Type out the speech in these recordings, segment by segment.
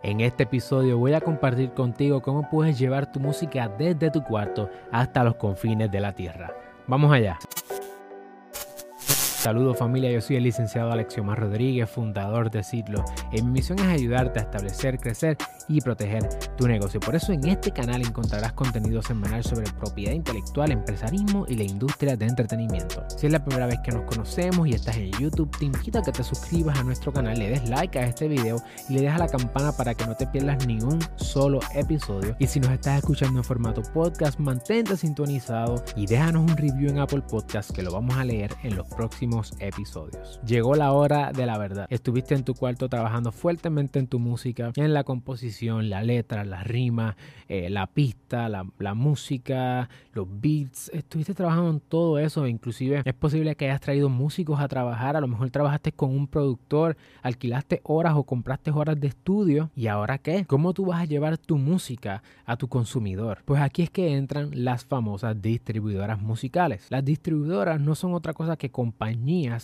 En este episodio voy a compartir contigo cómo puedes llevar tu música desde tu cuarto hasta los confines de la tierra. Vamos allá. Saludos familia, yo soy el licenciado Alexiomar Rodríguez, fundador de Citlo. En mi misión es ayudarte a establecer, crecer y proteger tu negocio. Por eso en este canal encontrarás contenido semanal sobre propiedad intelectual, empresarismo y la industria de entretenimiento. Si es la primera vez que nos conocemos y estás en YouTube, te invito a que te suscribas a nuestro canal, le des like a este video y le des a la campana para que no te pierdas ni un solo episodio. Y si nos estás escuchando en formato podcast, mantente sintonizado y déjanos un review en Apple Podcast que lo vamos a leer en los próximos episodios. Llegó la hora de la verdad. Estuviste en tu cuarto trabajando fuertemente en tu música, en la composición, la letra, la rima, eh, la pista, la, música, los beats. Estuviste trabajando en todo eso. Inclusive es posible que hayas traído músicos a trabajar. A lo mejor trabajaste con un productor, alquilaste horas o compraste horas de estudio. ¿Y ahora qué? ¿Cómo tú vas a llevar tu música a tu consumidor? Pues aquí es que entran las famosas distribuidoras musicales. Las distribuidoras no son otra cosa que compañías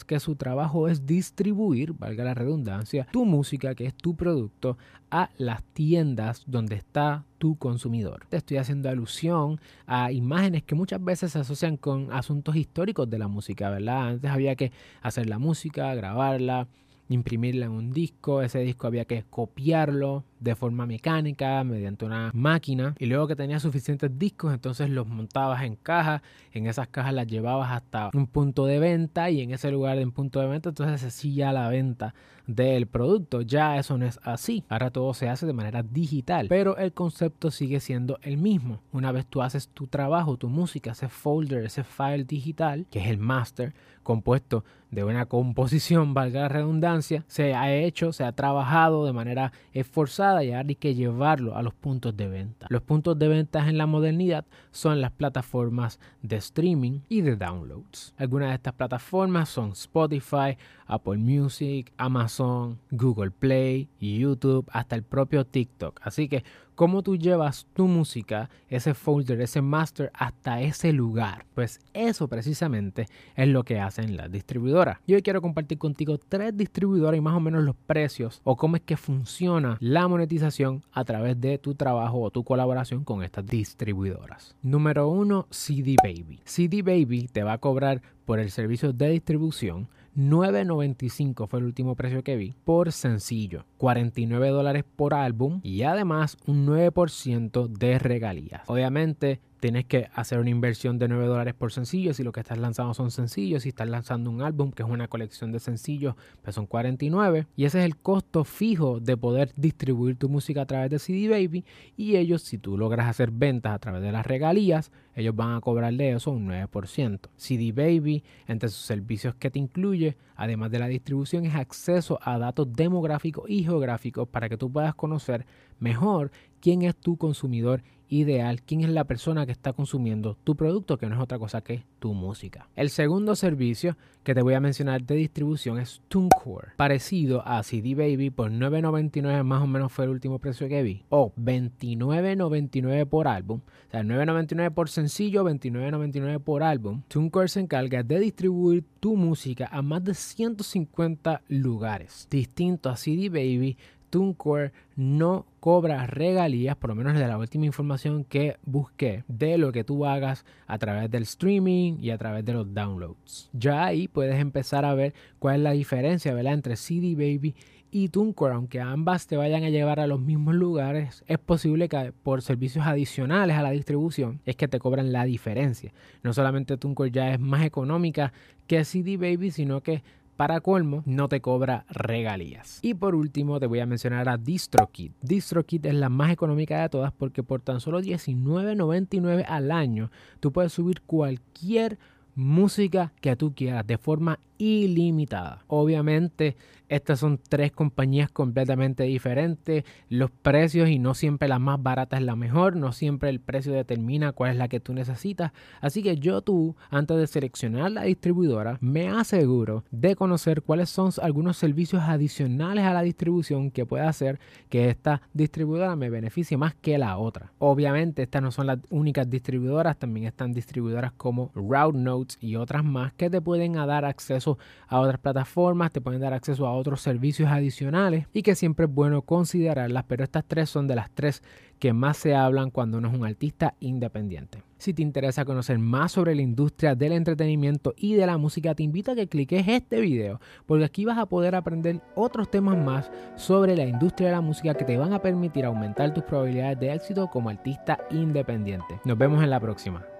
que su trabajo es distribuir, valga la redundancia, tu música, que es tu producto, a las tiendas donde está tu consumidor. Te estoy haciendo alusión a imágenes que muchas veces se asocian con asuntos históricos de la música, ¿verdad? Antes había que hacer la música, grabarla, imprimirla en un disco, ese disco había que copiarlo de forma mecánica mediante una máquina y luego que tenías suficientes discos entonces los montabas en cajas, en esas cajas las llevabas hasta un punto de venta y en ese lugar de un punto de venta entonces se hacía la venta del producto. Ya eso no es así. Ahora todo se hace de manera digital, pero el concepto sigue siendo el mismo. Una vez tú haces tu trabajo, tu música, ese folder, ese file digital, que es el master, compuesto de una composición, valga la redundancia, se ha hecho, se ha trabajado de manera esforzada y hay que llevarlo a los puntos de venta. Los puntos de venta en la modernidad son las plataformas de streaming y de downloads. Algunas de estas plataformas son Spotify, Apple Music, Amazon, Google Play, YouTube, hasta el propio TikTok. Así que cómo tú llevas tu música, ese folder, ese master hasta ese lugar. Pues eso precisamente es lo que hacen las distribuidoras. Y hoy quiero compartir contigo tres distribuidoras y más o menos los precios o cómo es que funciona la monetización a través de tu trabajo o tu colaboración con estas distribuidoras. Número uno, CD Baby. CD Baby te va a cobrar por el servicio de distribución 9.95 fue el último precio que vi por sencillo, 49 dólares por álbum y además un 9% de regalías. Obviamente tienes que hacer una inversión de 9 dólares por sencillo si lo que estás lanzando son sencillos, si estás lanzando un álbum que es una colección de sencillos, pues son 49 y ese es el costo fijo de poder distribuir tu música a través de CD Baby y ellos si tú logras hacer ventas a través de las regalías, ellos van a cobrar de eso un 9%. CD Baby, entre sus servicios que te incluye, además de la distribución, es acceso a datos demográficos y geográficos para que tú puedas conocer mejor quién es tu consumidor ideal, quién es la persona que está consumiendo tu producto, que no es otra cosa que tu música. El segundo servicio que te voy a mencionar de distribución es TuneCore, parecido a CD Baby por 9.99 más o menos fue el último precio que vi, o 29.99 por álbum, o sea, 9.99 por sencillo, 29.99 por álbum. TuneCore se encarga de distribuir tu música a más de 150 lugares, distinto a CD Baby TuneCore no cobra regalías, por lo menos de la última información que busqué, de lo que tú hagas a través del streaming y a través de los downloads. Ya ahí puedes empezar a ver cuál es la diferencia ¿verdad? entre CD Baby y TuneCore, aunque ambas te vayan a llevar a los mismos lugares, es posible que por servicios adicionales a la distribución es que te cobran la diferencia. No solamente TuneCore ya es más económica que CD Baby, sino que para colmo, no te cobra regalías. Y por último, te voy a mencionar a DistroKid. DistroKid es la más económica de todas porque por tan solo $19.99 al año, tú puedes subir cualquier música que tú quieras de forma ilimitada. Obviamente, estas son tres compañías completamente diferentes. Los precios y no siempre la más barata es la mejor. No siempre el precio determina cuál es la que tú necesitas. Así que yo tú, antes de seleccionar la distribuidora, me aseguro de conocer cuáles son algunos servicios adicionales a la distribución que pueda hacer que esta distribuidora me beneficie más que la otra. Obviamente, estas no son las únicas distribuidoras. También están distribuidoras como Route Y otras más que te pueden dar acceso a otras plataformas, te pueden dar acceso a otros servicios adicionales y que siempre es bueno considerarlas, pero estas tres son de las tres que más se hablan cuando uno es un artista independiente. Si te interesa conocer más sobre la industria del entretenimiento y de la música, te invito a que cliques este video, porque aquí vas a poder aprender otros temas más sobre la industria de la música que te van a permitir aumentar tus probabilidades de éxito como artista independiente. Nos vemos en la próxima.